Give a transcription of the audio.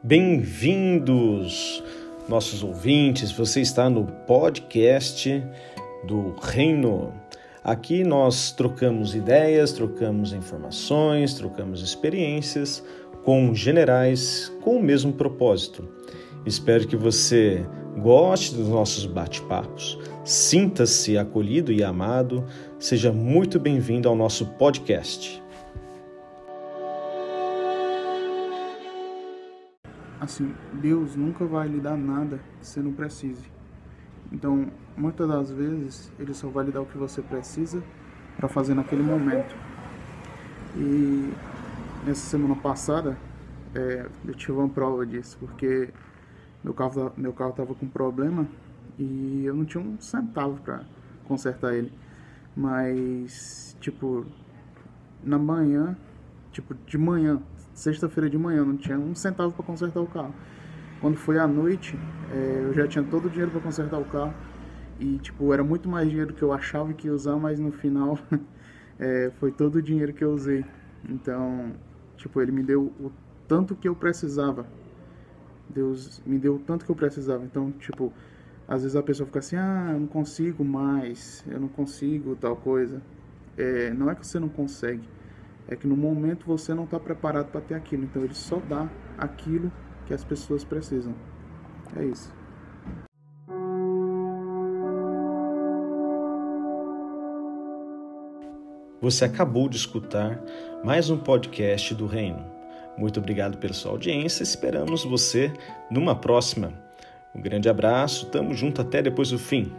Bem-vindos, nossos ouvintes. Você está no podcast do Reino. Aqui nós trocamos ideias, trocamos informações, trocamos experiências com generais com o mesmo propósito. Espero que você goste dos nossos bate-papos, sinta-se acolhido e amado, seja muito bem-vindo ao nosso podcast. Assim, Deus nunca vai lhe dar nada que você não precise. Então, muitas das vezes, Ele só vai lhe dar o que você precisa para fazer naquele momento. E nessa semana passada, é, eu tive uma prova disso, porque meu carro, meu carro estava com problema e eu não tinha um centavo para consertar ele. Mas, tipo, na manhã, tipo, de manhã, sexta-feira de manhã, não tinha um centavo para consertar o carro. Quando foi à noite, é, eu já tinha todo o dinheiro para consertar o carro e tipo era muito mais dinheiro que eu achava que ia usar, mas no final é, foi todo o dinheiro que eu usei. Então, tipo, ele me deu o tanto que eu precisava. Deus me deu o tanto que eu precisava. Então, tipo, às vezes a pessoa fica assim, ah, eu não consigo mais, eu não consigo tal coisa. É, não é que você não consegue, é que no momento você não está preparado para ter aquilo. Então ele só dá aquilo que as pessoas precisam. É isso. Você acabou de escutar mais um podcast do Reino. Muito obrigado pela sua audiência. Esperamos você numa próxima. Um grande abraço, tamo junto até depois do fim.